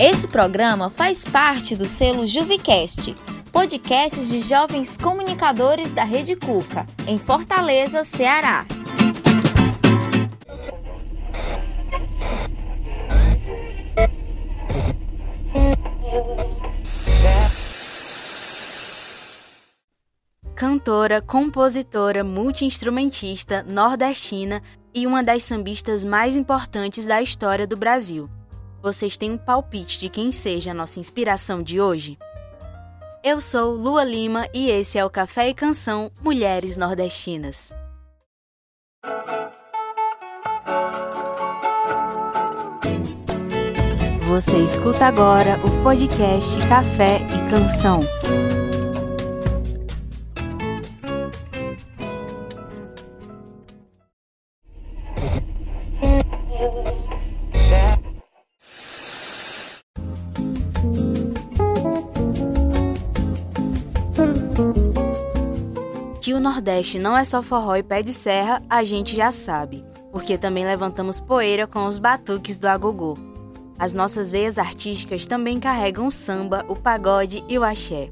Esse programa faz parte do selo Juvicast, podcasts de jovens comunicadores da Rede Cuca, em Fortaleza, Ceará. Cantora, compositora, multiinstrumentista, nordestina e uma das sambistas mais importantes da história do Brasil. Vocês têm um palpite de quem seja a nossa inspiração de hoje? Eu sou Lua Lima e esse é o Café e Canção Mulheres Nordestinas. Você escuta agora o podcast Café e Canção. Nordeste não é só forró e pé de serra, a gente já sabe, porque também levantamos poeira com os batuques do agogô. As nossas veias artísticas também carregam o samba, o pagode e o axé.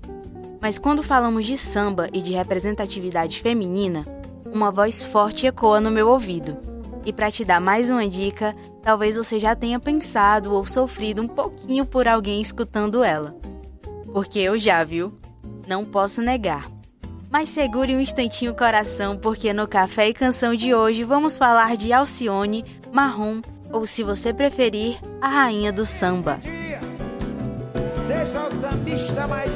Mas quando falamos de samba e de representatividade feminina, uma voz forte ecoa no meu ouvido. E para te dar mais uma dica, talvez você já tenha pensado ou sofrido um pouquinho por alguém escutando ela. Porque eu já, viu? Não posso negar. Mas segure um instantinho o coração, porque no Café e Canção de hoje vamos falar de Alcione, Marrom ou, se você preferir, a rainha do samba. Deixa o sambista mais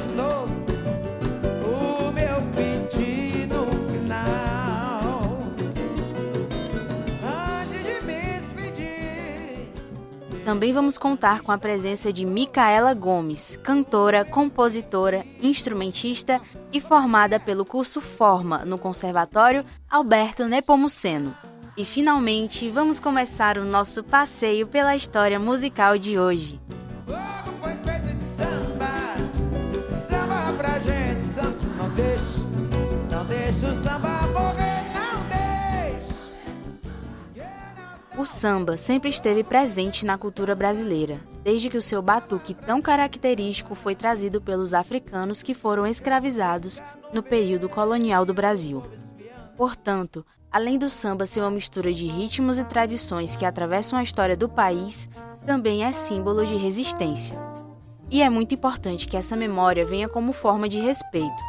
Também vamos contar com a presença de Micaela Gomes, cantora, compositora, instrumentista e formada pelo curso Forma no Conservatório Alberto Nepomuceno. E finalmente, vamos começar o nosso passeio pela história musical de hoje. O samba sempre esteve presente na cultura brasileira, desde que o seu batuque tão característico foi trazido pelos africanos que foram escravizados no período colonial do Brasil. Portanto, Além do samba ser uma mistura de ritmos e tradições que atravessam a história do país, também é símbolo de resistência. E é muito importante que essa memória venha como forma de respeito.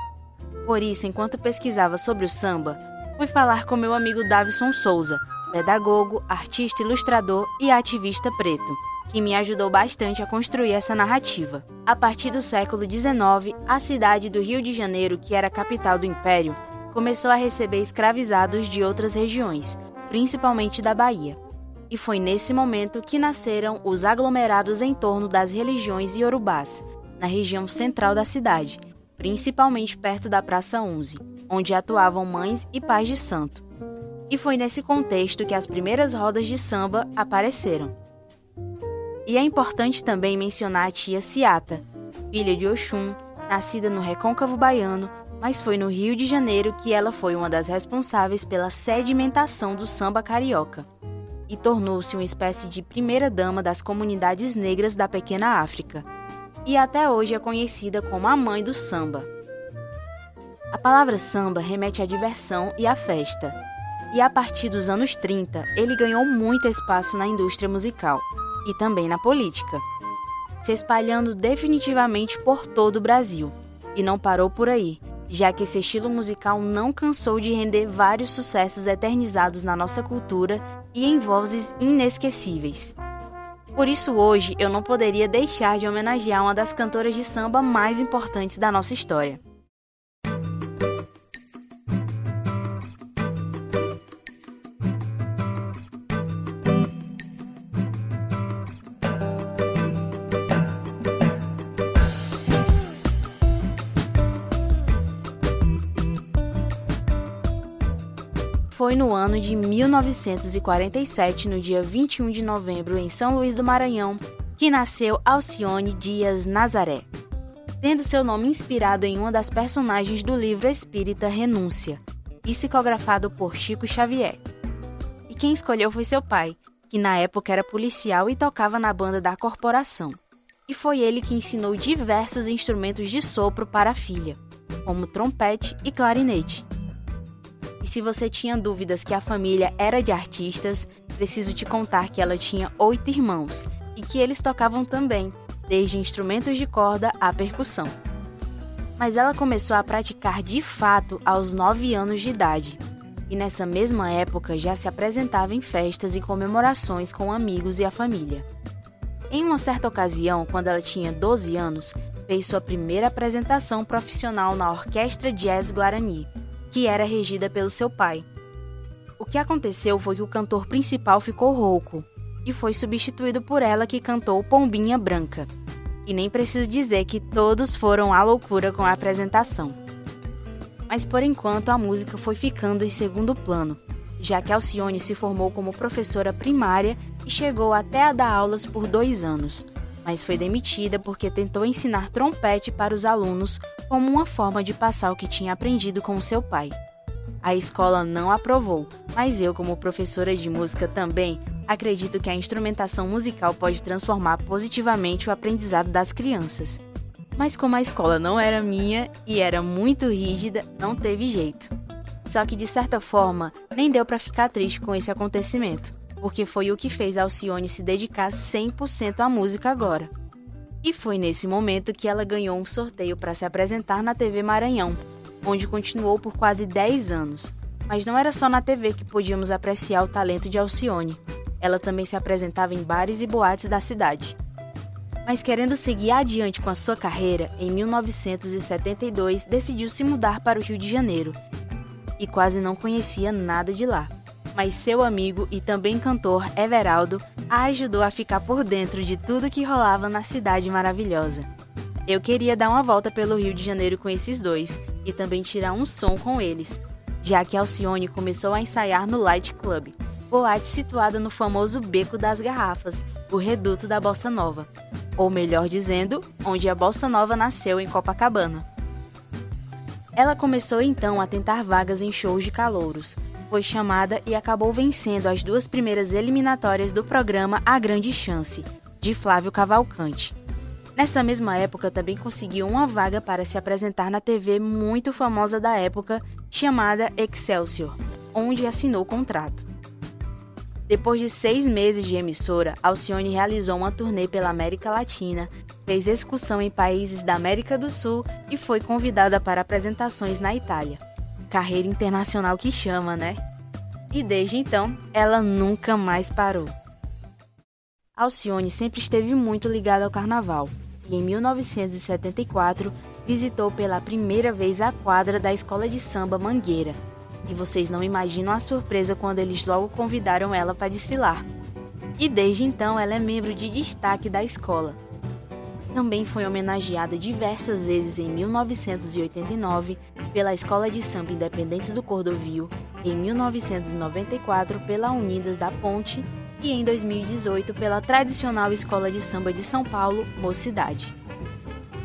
Por isso, enquanto pesquisava sobre o samba, fui falar com meu amigo Davison Souza, pedagogo, artista ilustrador e ativista preto, que me ajudou bastante a construir essa narrativa. A partir do século XIX, a cidade do Rio de Janeiro, que era a capital do Império, começou a receber escravizados de outras regiões, principalmente da Bahia. E foi nesse momento que nasceram os aglomerados em torno das religiões iorubás, na região central da cidade, principalmente perto da Praça 11, onde atuavam mães e pais de santo. E foi nesse contexto que as primeiras rodas de samba apareceram. E é importante também mencionar a tia Ciata, filha de Oxum, nascida no recôncavo baiano, mas foi no Rio de Janeiro que ela foi uma das responsáveis pela sedimentação do samba carioca e tornou-se uma espécie de primeira-dama das comunidades negras da pequena África. E até hoje é conhecida como a mãe do samba. A palavra samba remete à diversão e à festa. E a partir dos anos 30, ele ganhou muito espaço na indústria musical e também na política, se espalhando definitivamente por todo o Brasil. E não parou por aí já que esse estilo musical não cansou de render vários sucessos eternizados na nossa cultura e em vozes inesquecíveis. Por isso, hoje eu não poderia deixar de homenagear uma das cantoras de samba mais importantes da nossa história. Foi no ano de 1947, no dia 21 de novembro, em São Luís do Maranhão, que nasceu Alcione Dias Nazaré, tendo seu nome inspirado em uma das personagens do livro espírita Renúncia, psicografado por Chico Xavier. E quem escolheu foi seu pai, que na época era policial e tocava na banda da corporação. e foi ele que ensinou diversos instrumentos de sopro para a filha, como trompete e clarinete. Se você tinha dúvidas que a família era de artistas, preciso te contar que ela tinha oito irmãos e que eles tocavam também, desde instrumentos de corda à percussão. Mas ela começou a praticar de fato aos nove anos de idade. E nessa mesma época já se apresentava em festas e comemorações com amigos e a família. Em uma certa ocasião, quando ela tinha 12 anos, fez sua primeira apresentação profissional na Orquestra Jazz Guarani, que era regida pelo seu pai. O que aconteceu foi que o cantor principal ficou rouco e foi substituído por ela que cantou Pombinha Branca. E nem preciso dizer que todos foram à loucura com a apresentação. Mas por enquanto a música foi ficando em segundo plano, já que Alcione se formou como professora primária e chegou até a dar aulas por dois anos, mas foi demitida porque tentou ensinar trompete para os alunos como uma forma de passar o que tinha aprendido com seu pai. A escola não aprovou, mas eu, como professora de música também, acredito que a instrumentação musical pode transformar positivamente o aprendizado das crianças. Mas como a escola não era minha e era muito rígida, não teve jeito. Só que de certa forma, nem deu para ficar triste com esse acontecimento, porque foi o que fez Alcione se dedicar 100% à música agora. E foi nesse momento que ela ganhou um sorteio para se apresentar na TV Maranhão, onde continuou por quase 10 anos. Mas não era só na TV que podíamos apreciar o talento de Alcione. Ela também se apresentava em bares e boates da cidade. Mas querendo seguir adiante com a sua carreira, em 1972 decidiu se mudar para o Rio de Janeiro e quase não conhecia nada de lá. Mas seu amigo e também cantor Everaldo a ajudou a ficar por dentro de tudo que rolava na cidade maravilhosa. Eu queria dar uma volta pelo Rio de Janeiro com esses dois e também tirar um som com eles, já que Alcione começou a ensaiar no Light Club, boate situada no famoso Beco das Garrafas, o reduto da Bossa Nova, ou melhor dizendo, onde a Bossa Nova nasceu em Copacabana. Ela começou então a tentar vagas em shows de calouros, foi chamada e acabou vencendo as duas primeiras eliminatórias do programa A Grande Chance, de Flávio Cavalcante. Nessa mesma época, também conseguiu uma vaga para se apresentar na TV muito famosa da época, chamada Excelsior, onde assinou contrato. Depois de seis meses de emissora, Alcione realizou uma turnê pela América Latina, fez excursão em países da América do Sul e foi convidada para apresentações na Itália. Carreira internacional que chama, né? E desde então, ela nunca mais parou. Alcione sempre esteve muito ligada ao carnaval e em 1974 visitou pela primeira vez a quadra da escola de samba Mangueira. E vocês não imaginam a surpresa quando eles logo convidaram ela para desfilar. E desde então ela é membro de destaque da escola. Também foi homenageada diversas vezes em 1989 pela Escola de Samba Independentes do Cordovil, em 1994 pela Unidas da Ponte e em 2018 pela tradicional Escola de Samba de São Paulo, Mocidade.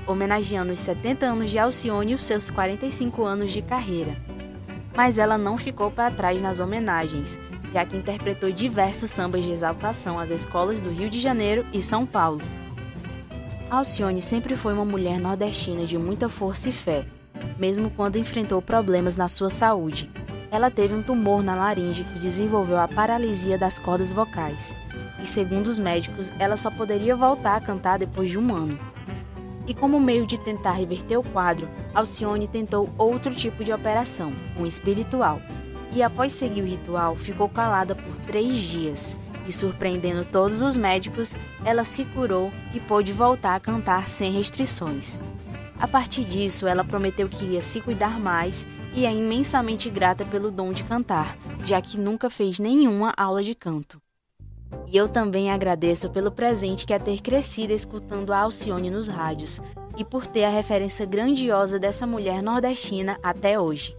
Homenageando os 70 anos de Alcione e os seus 45 anos de carreira. Mas ela não ficou para trás nas homenagens, já que interpretou diversos sambas de exaltação às escolas do Rio de Janeiro e São Paulo. Alcione sempre foi uma mulher nordestina de muita força e fé, mesmo quando enfrentou problemas na sua saúde, ela teve um tumor na laringe que desenvolveu a paralisia das cordas vocais. E segundo os médicos, ela só poderia voltar a cantar depois de um ano. E como meio de tentar reverter o quadro, Alcione tentou outro tipo de operação, um espiritual. E após seguir o ritual, ficou calada por três dias. E surpreendendo todos os médicos, ela se curou e pôde voltar a cantar sem restrições. A partir disso, ela prometeu que iria se cuidar mais e é imensamente grata pelo dom de cantar, já que nunca fez nenhuma aula de canto. E eu também agradeço pelo presente que é ter crescido escutando a Alcione nos rádios e por ter a referência grandiosa dessa mulher nordestina até hoje.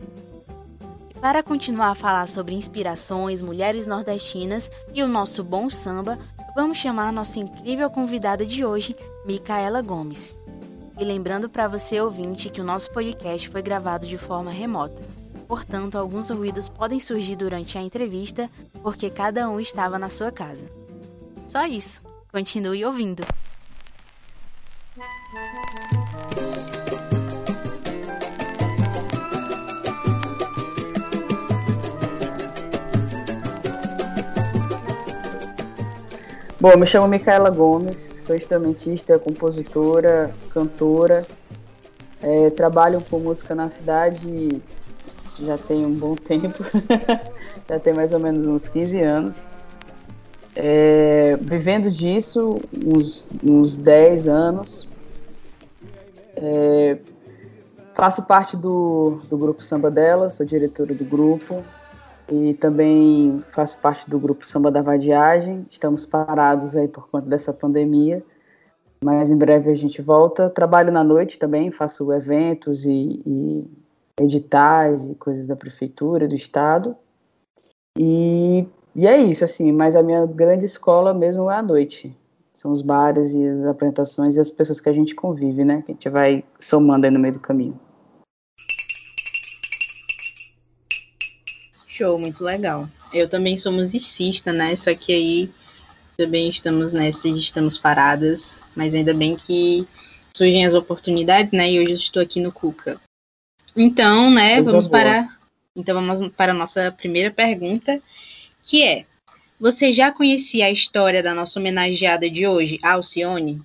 Para continuar a falar sobre inspirações, mulheres nordestinas e o nosso bom samba, vamos chamar nossa incrível convidada de hoje, Micaela Gomes. E lembrando para você ouvinte que o nosso podcast foi gravado de forma remota. Portanto, alguns ruídos podem surgir durante a entrevista porque cada um estava na sua casa. Só isso. Continue ouvindo. Bom, me chamo Micaela Gomes, sou instrumentista, compositora, cantora. É, trabalho com música na cidade já tem um bom tempo, já tem mais ou menos uns 15 anos. É, vivendo disso uns, uns 10 anos. É, faço parte do, do grupo Samba Dela, sou diretora do grupo e também faço parte do grupo Samba da Vadiagem. Estamos parados aí por conta dessa pandemia, mas em breve a gente volta. Trabalho na noite também, faço eventos e, e editais e coisas da prefeitura, do estado. E, e é isso, assim, mas a minha grande escola mesmo é a noite. São os bares e as apresentações e as pessoas que a gente convive, né? Que a gente vai somando aí no meio do caminho. Show, muito legal. Eu também sou musicista, né? Só que aí também estamos nessa, estamos paradas, mas ainda bem que surgem as oportunidades, né? E hoje eu estou aqui no Cuca. Então, né, Coisa vamos boa. para então vamos para a nossa primeira pergunta, que é: você já conhecia a história da nossa homenageada de hoje, Alcione?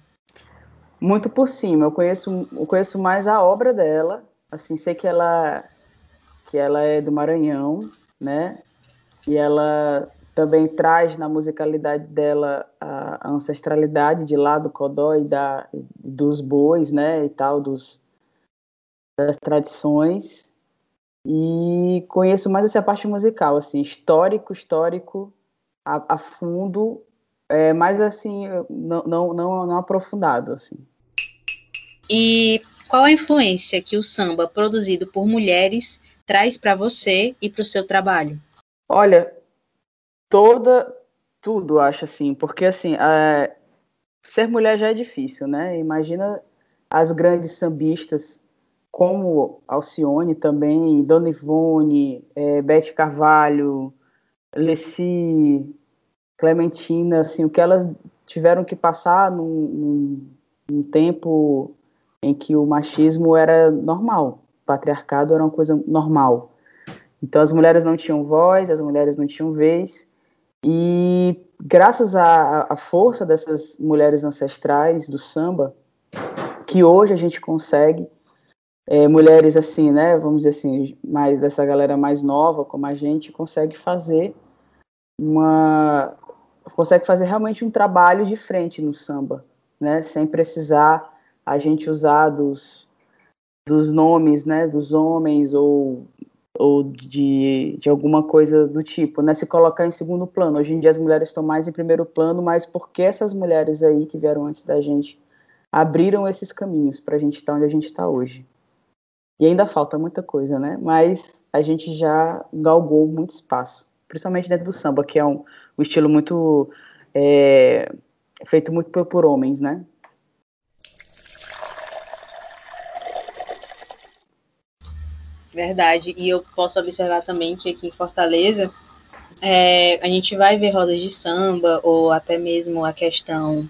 Muito por cima. Eu conheço, eu conheço mais a obra dela. Assim, sei que ela que ela é do Maranhão, né? E ela também traz na musicalidade dela a, ancestralidade de lá do codó e da, dos bois, né? E tal, dos, das tradições. E conheço mais essa parte musical, assim, histórico, histórico, a, a fundo, é, mas assim, não, não, não, não aprofundado, assim. E qual a influência que o samba produzido por mulheres traz para você e para o seu trabalho? Olha, toda, tudo, acho assim, porque assim, é, ser mulher já é difícil, né? Imagina as grandes sambistas como Alcione também, Dona Ivone, é, Beth Carvalho, Leci, Clementina, assim, o que elas tiveram que passar num, num, num tempo em que o machismo era normal, patriarcado era uma coisa normal. Então as mulheres não tinham voz, as mulheres não tinham vez, e graças à, à força dessas mulheres ancestrais do samba, que hoje a gente consegue, é, mulheres assim, né, vamos dizer assim, mais dessa galera mais nova como a gente, consegue fazer uma consegue fazer realmente um trabalho de frente no samba, né, sem precisar a gente usar dos, dos nomes, né, dos homens ou, ou de, de alguma coisa do tipo, né, se colocar em segundo plano. Hoje em dia as mulheres estão mais em primeiro plano, mas porque essas mulheres aí que vieram antes da gente abriram esses caminhos para a gente estar onde a gente está hoje. E ainda falta muita coisa, né? Mas a gente já galgou muito espaço, principalmente dentro do samba, que é um, um estilo muito é, feito muito por, por homens, né? Verdade. E eu posso observar também que aqui em Fortaleza é, a gente vai ver rodas de samba ou até mesmo a questão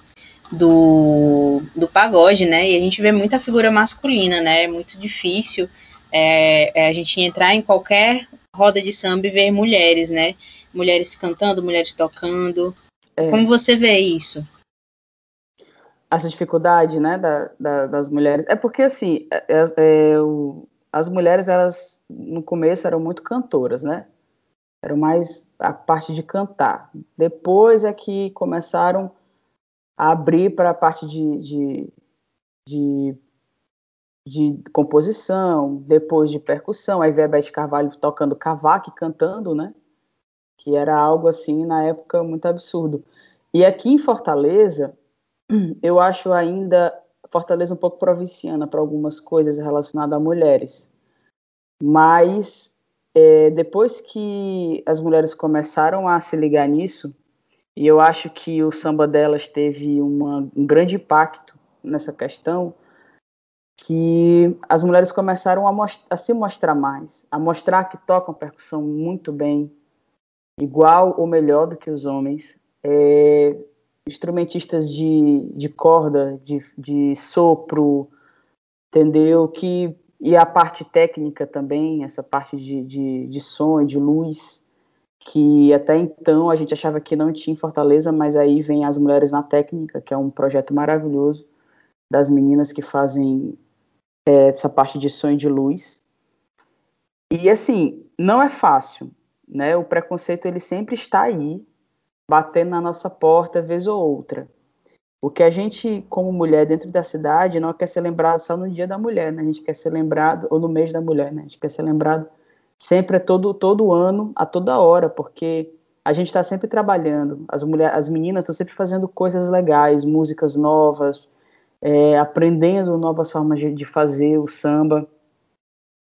do, do pagode, né? E a gente vê muita figura masculina, né? É muito difícil é, é a gente entrar em qualquer roda de samba e ver mulheres, né? Mulheres cantando, mulheres tocando. É. Como você vê isso? Essa dificuldade, né, da, da, das mulheres. É porque, assim, é, é, é o, as mulheres, elas, no começo, eram muito cantoras, né? Eram mais a parte de cantar. Depois é que começaram a abrir para a parte de, de, de, de, composição, depois de percussão. Aí veio a Beth Carvalho tocando cavaco e cantando, né? Que era algo, assim, na época, muito absurdo. E aqui em Fortaleza, eu acho ainda Fortaleza um pouco provinciana para algumas coisas relacionadas a mulheres. Mas é, depois que as mulheres começaram a se ligar nisso, e eu acho que o samba delas teve uma, um grande impacto nessa questão, que as mulheres começaram a, a, se mostrar mais, a mostrar que tocam percussão muito bem, igual ou melhor do que os homens, é, instrumentistas de, de corda, de, de sopro, entendeu? Que, e a parte técnica também, essa parte de, de, de som e de luz, que até então a gente achava que não tinha em Fortaleza, mas aí vem as Mulheres na Técnica, que é um projeto maravilhoso das meninas que fazem é, essa parte de som e de luz. E assim, não é fácil, né? O preconceito ele sempre está aí, batendo na nossa porta vez ou outra. O que a gente, como mulher dentro da cidade, não quer ser lembrado só no dia da mulher, né? A gente quer ser lembrado, ou no mês da mulher, né? A gente quer ser lembrado sempre, todo, todo ano, a toda hora, porque a gente está sempre trabalhando. As, mulher, as meninas estão sempre fazendo coisas legais, músicas novas, é, aprendendo novas formas de, de fazer o samba.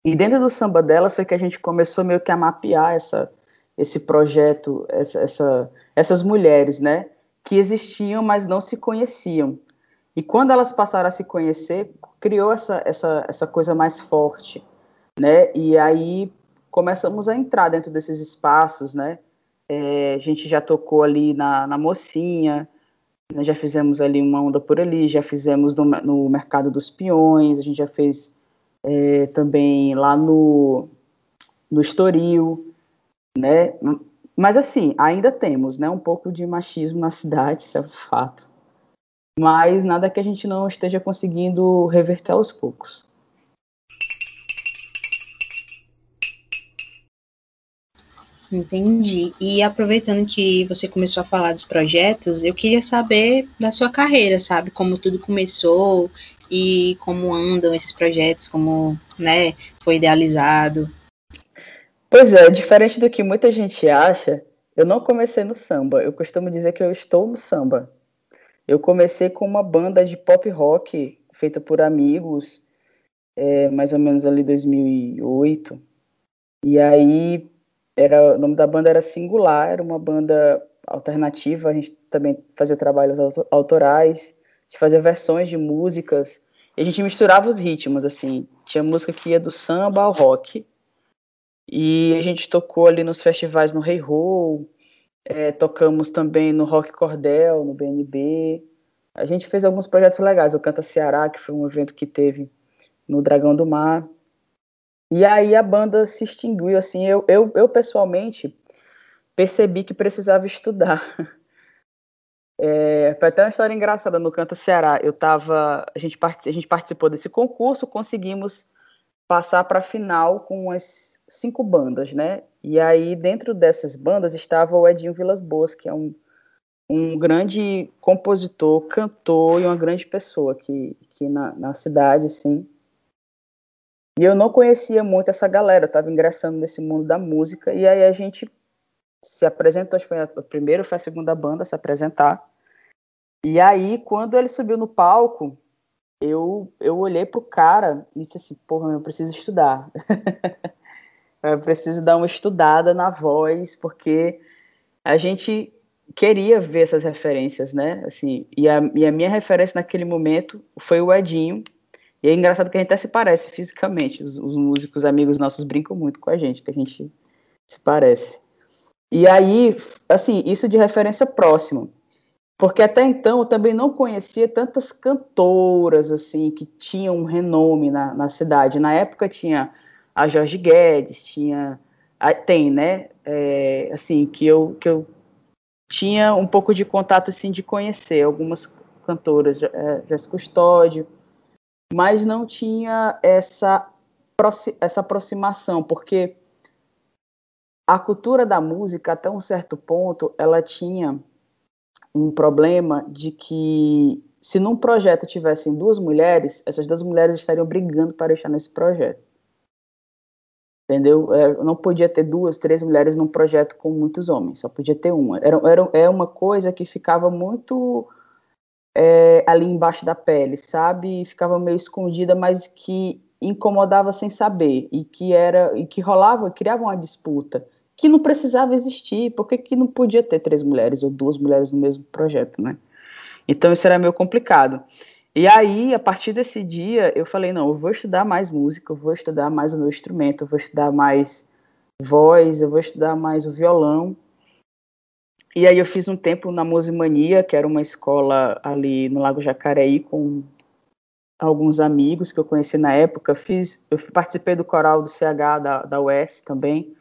E dentro do samba delas foi que a gente começou meio que a mapear essa, esse projeto, essa, essa, essas mulheres, né? Que existiam, mas não se conheciam. E quando elas passaram a se conhecer, criou essa, essa, essa coisa mais forte, né? E aí começamos a entrar dentro desses espaços, né? É, a gente já tocou ali na, na Mocinha, né? já fizemos ali uma onda por ali, já fizemos no, no Mercado dos Peões, a gente já fez é, também lá no, no Estoril, né? Mas assim, ainda temos, né, um pouco de machismo na cidade, isso é fato. Mas nada que a gente não esteja conseguindo reverter aos poucos. Entendi. E aproveitando que você começou a falar dos projetos, eu queria saber da sua carreira, sabe? Como tudo começou e como andam esses projetos, como né, foi idealizado. Pois é, diferente do que muita gente acha, eu não comecei no samba. Eu costumo dizer que eu estou no samba. Eu comecei com uma banda de pop rock feita por amigos, é, mais ou menos ali 2008. E aí era o nome da banda era Singular, era uma banda alternativa. A gente também fazia trabalhos autorais, a gente fazia versões de músicas. E a gente misturava os ritmos, assim. Tinha música que ia do samba ao rock. E a gente tocou ali nos festivais no Rei hey Roll, é, tocamos também no Rock Cordel, no BNB. A gente fez alguns projetos legais, o Canta Ceará, que foi um evento que teve no Dragão do Mar. E aí a banda se extinguiu, assim, eu, eu, eu pessoalmente percebi que precisava estudar. É, foi até uma história engraçada no Canta Ceará. Eu tava, a gente, a gente participou desse concurso, conseguimos passar para a final com umas cinco bandas, né? E aí dentro dessas bandas estava o Edinho Vilas Boas, que é um, um grande compositor, cantor e uma grande pessoa aqui, aqui na, na cidade, assim. E eu não conhecia muito essa galera, estava ingressando nesse mundo da música, e aí a gente se apresentou, acho que foi a primeira, foi a segunda banda a se apresentar. E aí, quando ele subiu no palco, eu, eu olhei pro cara e disse assim, porra, eu preciso estudar. eu preciso dar uma estudada na voz, porque a gente queria ver essas referências, né? Assim, e a, e a minha referência naquele momento foi o Edinho, e é engraçado que a gente até se parece fisicamente. Os, os, músicos amigos nossos brincam muito com a gente, que a gente se parece. E aí, assim, isso de referência próxima. Porque até então eu também não conhecia tantas cantoras, assim, que tinham um renome na, na cidade. Na época tinha a Jorge Guedes, tinha... Tem, né? É, assim, que eu, que eu tinha um pouco de contato, assim, de conhecer algumas cantoras, é, Jéssica Custódio, mas não tinha essa, essa aproximação, porque a cultura da música, até um certo ponto, ela tinha um problema de que se num projeto tivessem duas mulheres, essas duas mulheres estariam brigando para estar nesse projeto. Entendeu? É, não podia ter duas, três mulheres num projeto com muitos homens, só podia ter uma. Era, era, é uma coisa que ficava muito é, ali embaixo da pele, sabe? ficava meio escondida, mas que incomodava sem saber e que era e que rolava, criava uma disputa que não precisava existir, porque que não podia ter três mulheres ou duas mulheres no mesmo projeto, né? Então isso era meio complicado. E aí, a partir desse dia, eu falei, não, eu vou estudar mais música, eu vou estudar mais o meu instrumento, eu vou estudar mais voz, eu vou estudar mais o violão. E aí eu fiz um tempo na Musimania, que era uma escola ali no Lago Jacareí, com alguns amigos que eu conheci na época. Fiz, eu participei do coral do CH da, da UES também,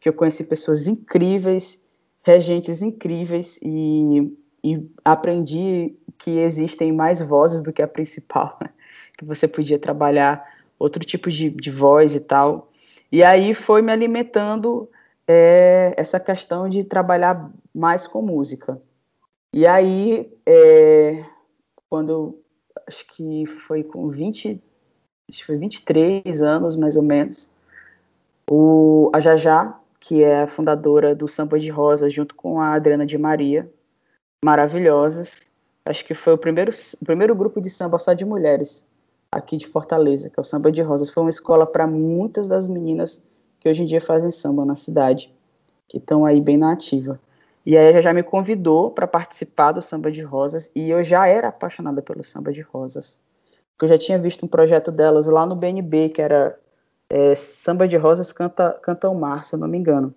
que eu conheci pessoas incríveis, regentes incríveis, e, e aprendi que existem mais vozes do que a principal, né? que você podia trabalhar outro tipo de, de voz e tal. E aí foi me alimentando é, essa questão de trabalhar mais com música. E aí, é, quando acho que foi com 20, acho que foi 23 anos mais ou menos, o, a Jajá, que é a fundadora do Samba de Rosa, junto com a Adriana de Maria, maravilhosas. Acho que foi o primeiro, o primeiro grupo de samba só de mulheres aqui de Fortaleza, que é o Samba de Rosas. Foi uma escola para muitas das meninas que hoje em dia fazem samba na cidade, que estão aí bem na ativa. E aí ela já me convidou para participar do Samba de Rosas e eu já era apaixonada pelo Samba de Rosas. Porque eu já tinha visto um projeto delas lá no BNB, que era é, Samba de Rosas Canta, Canta o Mar, se eu não me engano.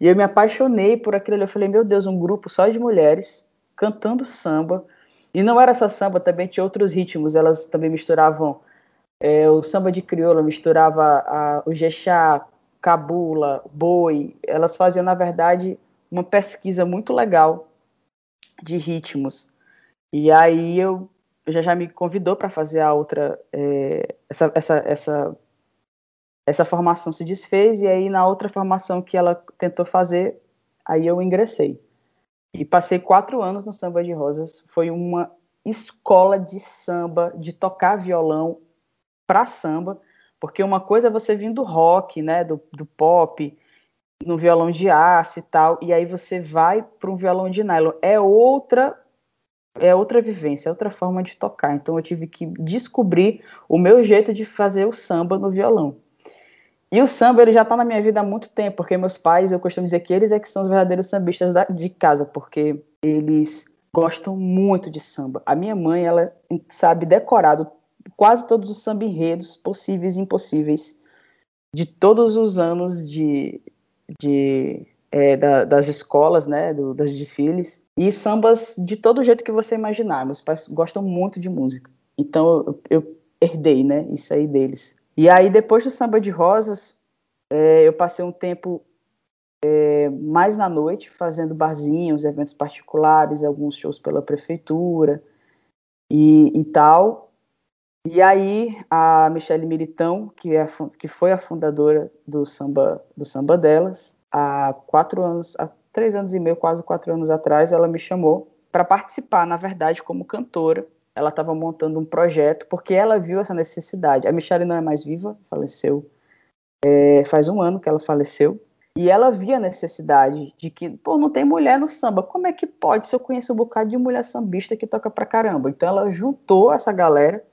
E eu me apaixonei por aquilo ali. Eu falei, meu Deus, um grupo só de mulheres cantando samba. E não era só samba, também tinha outros ritmos. Elas também misturavam é, o samba de crioula, misturava a, o jexá, cabula, boi. Elas faziam, na verdade, uma pesquisa muito legal de ritmos. E aí eu já já me convidou para fazer a outra é, essa, essa, essa essa formação se desfez e aí na outra formação que ela tentou fazer aí eu ingressei e passei quatro anos no samba de rosas foi uma escola de samba de tocar violão para samba porque uma coisa é você vir do rock né do, do pop no violão de aço e tal, e aí você vai para um violão de nylon. É outra é outra vivência, é outra forma de tocar. Então eu tive que descobrir o meu jeito de fazer o samba no violão. E o samba ele já está na minha vida há muito tempo, porque meus pais, eu costumo dizer que eles é que são os verdadeiros sambistas da, de casa, porque eles gostam muito de samba. A minha mãe, ela sabe decorado quase todos os samba enredos possíveis e impossíveis de todos os anos de, de, é, da, das escolas, né, do, dos desfiles, e sambas de todo jeito que você imaginar. Meus pais gostam muito de música, então eu, eu herdei, né, isso aí deles. E aí, depois do Samba de Rosas, é, eu passei um tempo é, mais na noite, fazendo barzinhos, eventos particulares, alguns shows pela prefeitura e, e tal. E aí a Michelle Miritão, que, é, que foi a fundadora do samba, do samba delas, há quatro anos, há três anos e meio, quase quatro anos atrás, ela me chamou para participar, na verdade, como cantora. Ela estava montando um projeto porque ela viu essa necessidade. A Michelle não é mais viva, faleceu é, faz um ano que ela faleceu. E ela via a necessidade de que, pô, não tem mulher no samba. Como é que pode se eu conheço um bocado de mulher sambista que toca pra caramba? Então ela juntou essa galera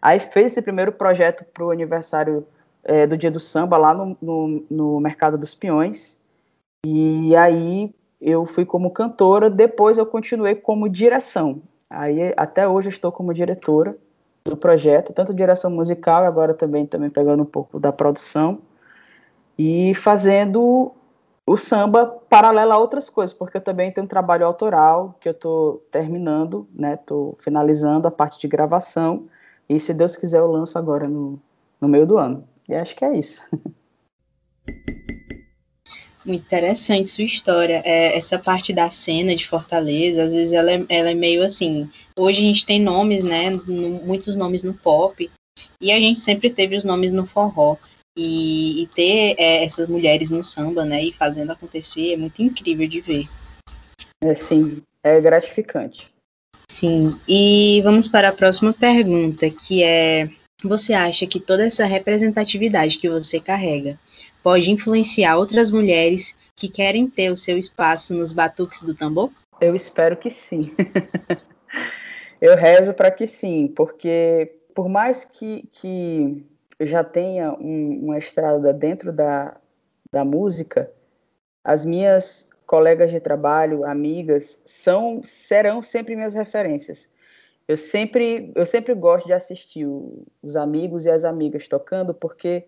Aí fez esse primeiro projeto para o aniversário é, do Dia do Samba lá no, no, no, Mercado dos Peões. E aí eu fui como cantora, depois eu continuei como direção. Aí até hoje estou como diretora do projeto, tanto direção musical, agora também, também pegando um pouco da produção, e fazendo o samba paralelo a outras coisas, porque eu também tenho um trabalho autoral que eu estou terminando, né? Estou finalizando a parte de gravação e se Deus quiser, eu lanço agora no, no meio do ano. E acho que é isso. Muito interessante sua história. É, essa parte da cena de Fortaleza, às vezes ela é, ela é meio assim. Hoje a gente tem nomes, né? No, muitos nomes no pop. E a gente sempre teve os nomes no forró. E, e ter é, essas mulheres no samba, né? E fazendo acontecer é muito incrível de ver. É sim, é gratificante. Sim, e vamos para a próxima pergunta, que é: você acha que toda essa representatividade que você carrega pode influenciar outras mulheres que querem ter o seu espaço nos batuques do tambor? Eu espero que sim. eu rezo para que sim, porque por mais que, que eu já tenha um, uma estrada dentro da, da música, as minhas colegas de trabalho, amigas, são serão sempre minhas referências. Eu sempre eu sempre gosto de assistir os amigos e as amigas tocando porque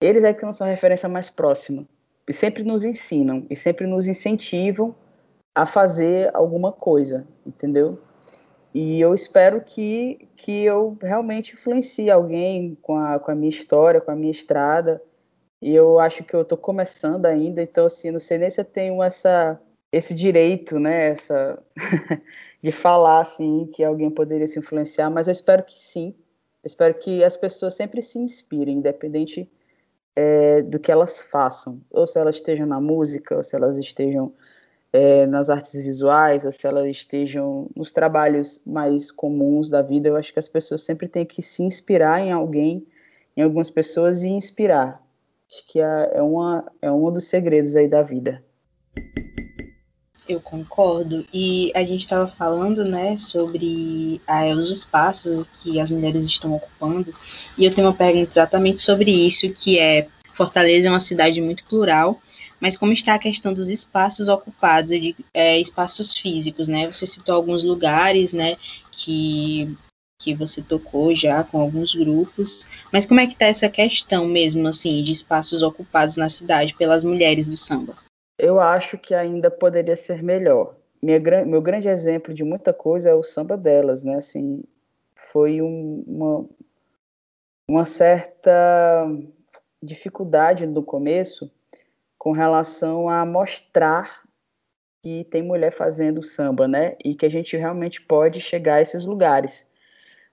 eles é que não são a referência mais próxima e sempre nos ensinam e sempre nos incentivam a fazer alguma coisa, entendeu? E eu espero que, que eu realmente influencie alguém com a, com a minha história, com a minha estrada. E eu acho que eu estou começando ainda, então, assim, não sei nem se eu tenho essa, esse direito, né, essa de falar, assim, que alguém poderia se influenciar, mas eu espero que sim. Eu espero que as pessoas sempre se inspirem, independente é, do que elas façam, ou se elas estejam na música, ou se elas estejam é, nas artes visuais, ou se elas estejam nos trabalhos mais comuns da vida, eu acho que as pessoas sempre têm que se inspirar em alguém, em algumas pessoas e inspirar. Acho que é, é, uma, é um dos segredos aí da vida. Eu concordo. E a gente estava falando, né, sobre ah, os espaços que as mulheres estão ocupando. E eu tenho uma pergunta exatamente sobre isso, que é Fortaleza é uma cidade muito plural mas como está a questão dos espaços ocupados, de é, espaços físicos, né? Você citou alguns lugares, né, que, que você tocou já com alguns grupos, mas como é que está essa questão mesmo, assim, de espaços ocupados na cidade pelas mulheres do samba? Eu acho que ainda poderia ser melhor. Minha, meu grande exemplo de muita coisa é o samba delas, né? Assim, foi um, uma, uma certa dificuldade no começo com relação a mostrar que tem mulher fazendo samba, né? E que a gente realmente pode chegar a esses lugares.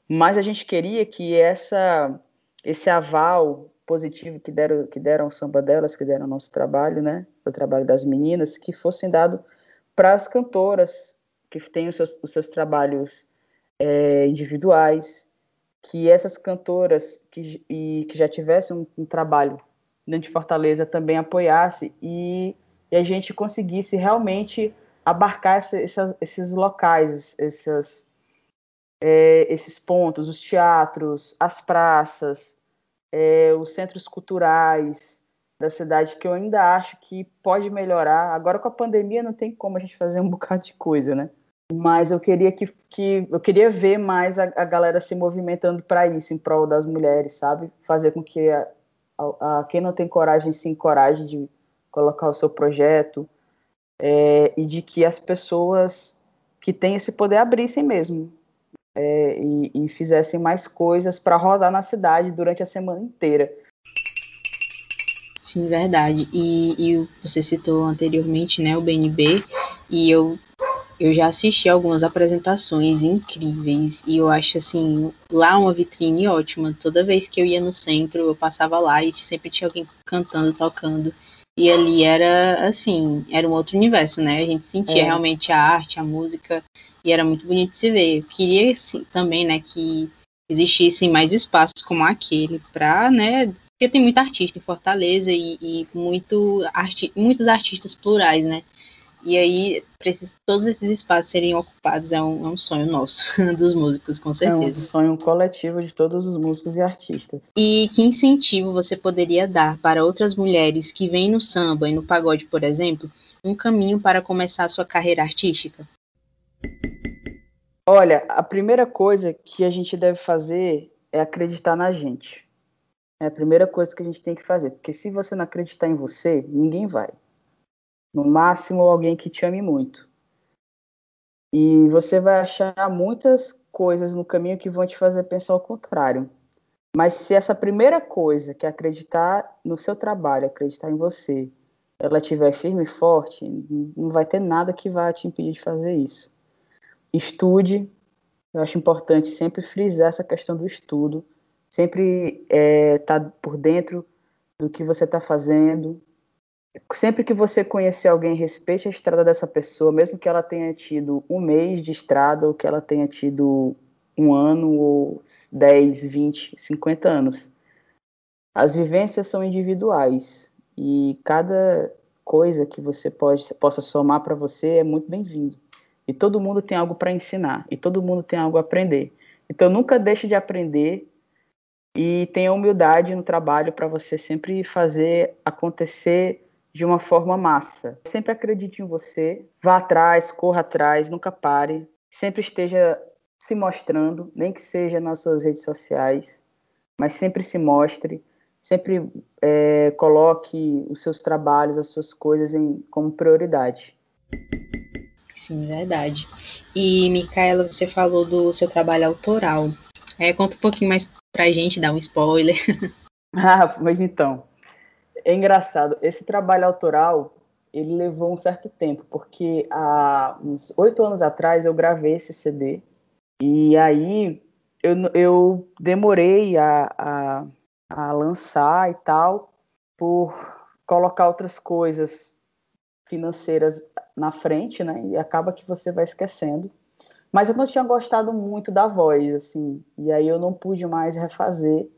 Mas a gente queria que essa esse aval positivo que deram que deram ao samba delas, que deram ao nosso trabalho, né? O trabalho das meninas, que fossem dado para as cantoras que têm os seus, os seus trabalhos é, individuais, que essas cantoras que, e, que já tivessem um, um trabalho dentro de Fortaleza também apoiasse e, e a gente conseguisse realmente abarcar essa, essas, esses locais, essas, é, esses pontos, os teatros, as praças, é, os centros culturais da cidade, que eu ainda acho que pode melhorar. Agora com a pandemia não tem como a gente fazer um bocado de coisa, né? Mas eu queria que, que eu queria ver mais a, a galera se movimentando para isso, em prol das mulheres, sabe? Fazer com que a, a, a, quem não tem coragem se encoraje de colocar o seu projeto é, e de que as pessoas que têm esse poder abrissem mesmo é, e, e fizessem mais coisas para rodar na cidade durante a semana inteira. Sim, verdade. E, e, você citou anteriormente né, o BNB, e eu eu já assisti algumas apresentações incríveis e eu acho assim lá uma vitrine ótima. Toda vez que eu ia no centro, eu passava lá e sempre tinha alguém cantando, tocando. E ali era assim, era um outro universo, né? A gente sentia é. realmente a arte, a música e era muito bonito de se ver. Eu queria assim, também, né, que existissem mais espaços como aquele para, né, porque tem muita artista em Fortaleza e, e muito arti muitos artistas plurais, né? E aí, esses, todos esses espaços serem ocupados é um, é um, sonho nosso, dos músicos, com certeza. É um sonho coletivo de todos os músicos e artistas. E que incentivo você poderia dar para outras mulheres que vêm no samba e no pagode, por exemplo, um caminho para começar a sua carreira artística? Olha, a primeira coisa que a gente deve fazer é acreditar na gente. É a primeira coisa que a gente tem que fazer. Porque se você não acreditar em você, ninguém vai. No máximo, alguém que te ame muito. E você vai achar muitas coisas no caminho que vão te fazer pensar o contrário. Mas se essa primeira coisa, que é acreditar no seu trabalho, acreditar em você, ela estiver firme e forte, não vai ter nada que vá te impedir de fazer isso. Estude, eu acho importante sempre frisar essa questão do estudo, sempre estar é, tá por dentro do que você está fazendo, sempre que você conhecer alguém, respeite a estrada dessa pessoa, mesmo que ela tenha tido um mês de estrada ou que ela tenha tido um ano ou 10, 20, 50 anos. As vivências são individuais e cada coisa que você pode, possa somar para você é muito bem-vindo. E todo mundo tem algo para ensinar e todo mundo tem algo a aprender. Então nunca deixe de aprender e tenha humildade no trabalho para você sempre fazer acontecer de uma forma massa. Sempre acredite em você, vá atrás, corra atrás, nunca pare. Sempre esteja se mostrando, nem que seja nas suas redes sociais, mas sempre se mostre, sempre é, coloque os seus trabalhos, as suas coisas em, como prioridade. Sim, verdade. E, Micaela, você falou do seu trabalho autoral. É, conta um pouquinho mais pra gente, dar um spoiler. ah, mas então, é engraçado. Esse trabalho autoral, ele levou um certo tempo, porque há uns oito anos atrás eu gravei esse CD, e aí eu, eu demorei a, a, a lançar e tal, por colocar outras coisas financeiras na frente, né? E acaba que você vai esquecendo. Mas eu não tinha gostado muito da voz, assim, e aí eu não pude mais refazer.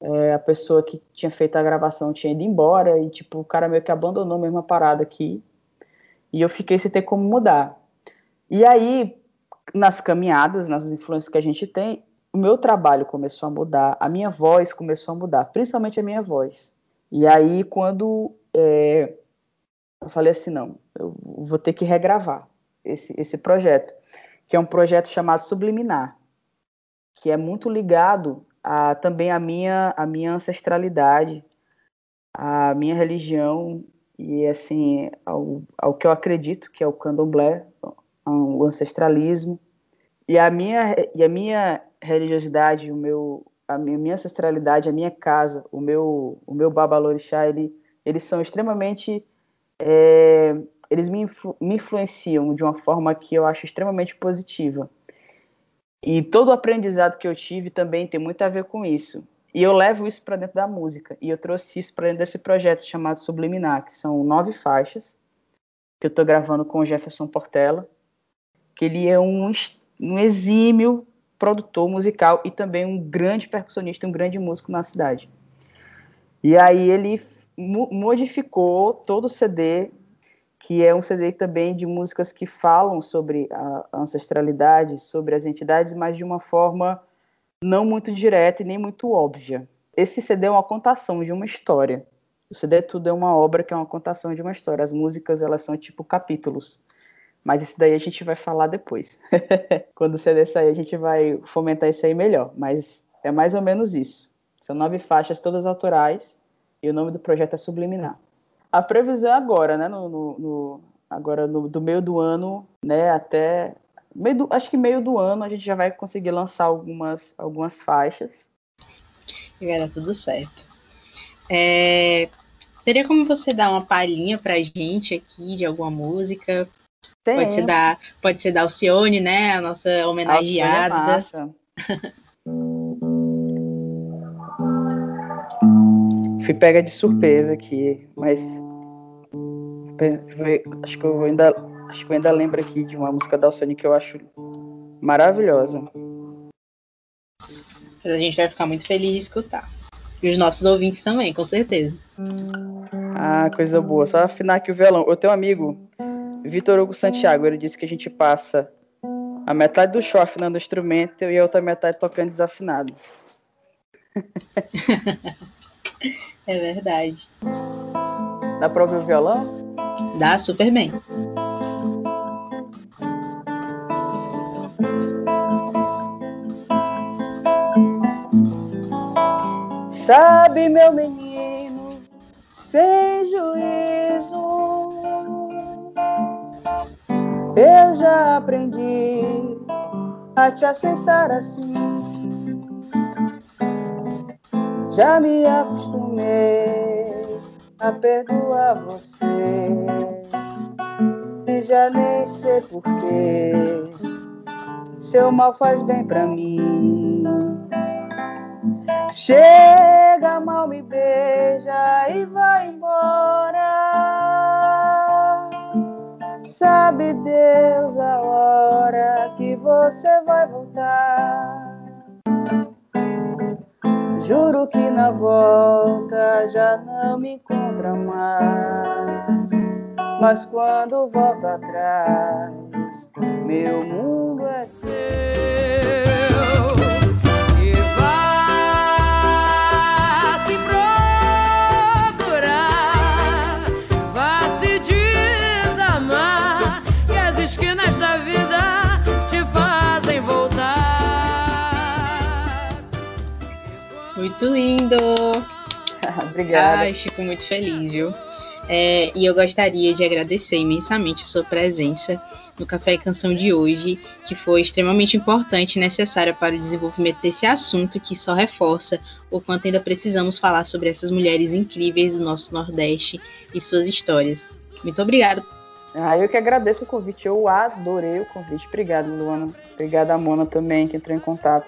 É, a pessoa que tinha feito a gravação tinha ido embora e, tipo, o cara meio que abandonou a mesma parada aqui. E eu fiquei sem ter como mudar. E aí, nas caminhadas, nas influências que a gente tem, o meu trabalho começou a mudar, a minha voz começou a mudar, principalmente a minha voz. E aí, quando é, eu falei assim, não, eu vou ter que regravar esse, esse projeto, que é um projeto chamado Subliminar, que é muito ligado a, também à minha, a minha ancestralidade, à minha religião e, assim, ao, ao que eu acredito, que é o candomblé, o ancestralismo. E a minha, e a minha religiosidade, o meu, a minha ancestralidade, a minha casa, o meu, o meu babalorixá, ele, eles são extremamente é, eles me, influ me influenciam de uma forma que eu acho extremamente positiva. E todo o aprendizado que eu tive também tem muito a ver com isso. E eu levo isso para dentro da música. E eu trouxe isso para dentro desse projeto chamado Subliminar, que são nove faixas, que eu estou gravando com o Jefferson Portela, que ele é um, um exímio produtor musical e também um grande percussionista, um grande músico na cidade. E aí ele modificou todo o CD, que é um CD também de músicas que falam sobre a ancestralidade, sobre as entidades, mas de uma forma não muito direta e nem muito óbvia. Esse CD é uma contação de uma história. O CD tudo é uma obra que é uma contação de uma história. As músicas, elas são tipo capítulos. Mas isso daí a gente vai falar depois. Quando o CD sair, a gente vai fomentar isso aí melhor. Mas é mais ou menos isso. São nove faixas, todas autorais, e o nome do projeto é Subliminar. A previsão é agora, né? No, no, no agora no, do meio do ano, né? Até meio do, acho que meio do ano a gente já vai conseguir lançar algumas algumas faixas. E vai dar tudo certo. É, teria como você dar uma palhinha pra gente aqui de alguma música? Tem. Pode ser da, pode ser da Alcione, né? A nossa homenageada. Alcione é fui pega de surpresa aqui, mas acho que eu ainda acho que eu ainda lembro aqui de uma música da Alcione que eu acho maravilhosa. A gente vai ficar muito feliz de escutar. E os nossos ouvintes também, com certeza. Ah, coisa boa. Só afinar aqui o violão. O teu amigo, Vitor Hugo Santiago, ele disse que a gente passa a metade do show afinando o instrumento e a outra metade tocando desafinado. É verdade. Dá pra ouvir o violão? Dá super bem. Sabe, meu menino, sem juízo, eu já aprendi a te aceitar assim já me acostumei a perdoar você e já nem sei porquê. Seu mal faz bem pra mim. Chega, mal me beija e vai embora. Sabe Deus a hora que você vai voltar. Juro que na volta já não me encontra mais. Mas quando volto atrás, meu mundo é seu. Muito lindo! Obrigada. Ai, fico muito feliz, viu? É, e eu gostaria de agradecer imensamente a sua presença no Café e Canção de hoje, que foi extremamente importante e necessária para o desenvolvimento desse assunto, que só reforça o quanto ainda precisamos falar sobre essas mulheres incríveis do nosso Nordeste e suas histórias. Muito obrigada. Ah, eu que agradeço o convite, eu adorei o convite. Obrigado, Luana. Obrigada, Mona, também, que entrou em contato.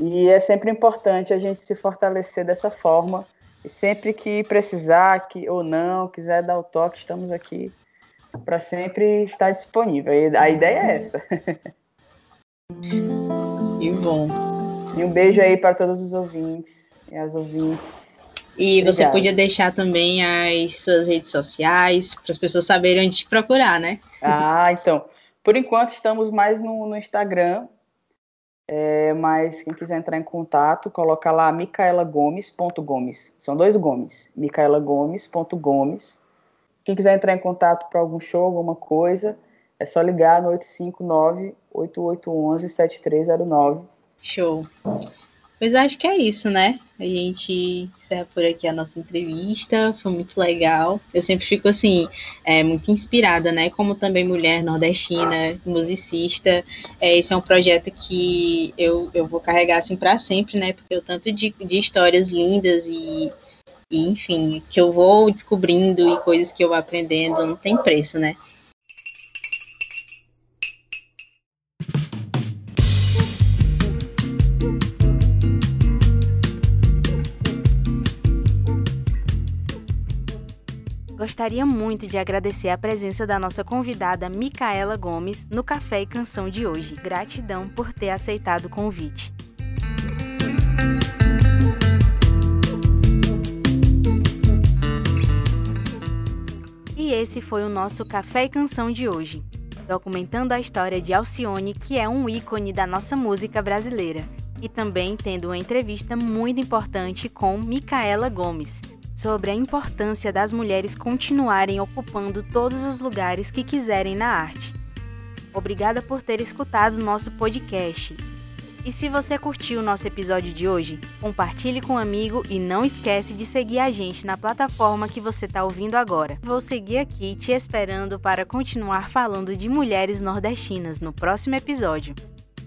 E é sempre importante a gente se fortalecer dessa forma. E sempre que precisar, que ou não, quiser dar o toque, estamos aqui para sempre estar disponível. E a ideia é essa. Que bom. E um beijo aí para todos os ouvintes e as ouvintes. E Obrigada. você podia deixar também as suas redes sociais para as pessoas saberem onde te procurar, né? Ah, então. Por enquanto estamos mais no, no Instagram, é, mas quem quiser entrar em contato, coloca lá micaelagomes.gomes. São dois Gomes. micaelagomes.gomes. Quem quiser entrar em contato para algum show, alguma coisa, é só ligar no 859-8811-7309. Show. Pois acho que é isso, né? A gente encerra por aqui a nossa entrevista, foi muito legal. Eu sempre fico assim, é, muito inspirada, né? Como também mulher nordestina, musicista. É, esse é um projeto que eu, eu vou carregar assim para sempre, né? Porque o tanto de, de histórias lindas e, e, enfim, que eu vou descobrindo e coisas que eu vou aprendendo não tem preço, né? Gostaria muito de agradecer a presença da nossa convidada Micaela Gomes no Café e Canção de hoje. Gratidão por ter aceitado o convite. E esse foi o nosso Café e Canção de hoje, documentando a história de Alcione, que é um ícone da nossa música brasileira, e também tendo uma entrevista muito importante com Micaela Gomes, sobre a importância das mulheres continuarem ocupando todos os lugares que quiserem na arte. Obrigada por ter escutado nosso podcast. E se você curtiu o nosso episódio de hoje, compartilhe com um amigo e não esquece de seguir a gente na plataforma que você está ouvindo agora. Vou seguir aqui te esperando para continuar falando de mulheres nordestinas no próximo episódio,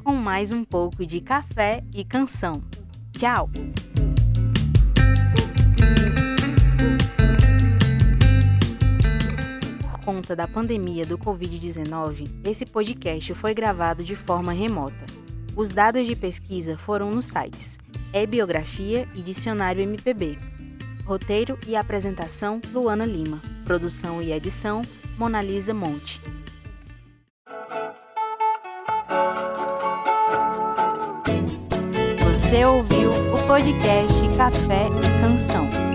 com mais um pouco de café e canção. Tchau! Conta da pandemia do Covid-19, esse podcast foi gravado de forma remota. Os dados de pesquisa foram nos sites E-Biografia e Dicionário MPB. Roteiro e apresentação: Luana Lima. Produção e edição: Monalisa Monte. Você ouviu o podcast Café e Canção.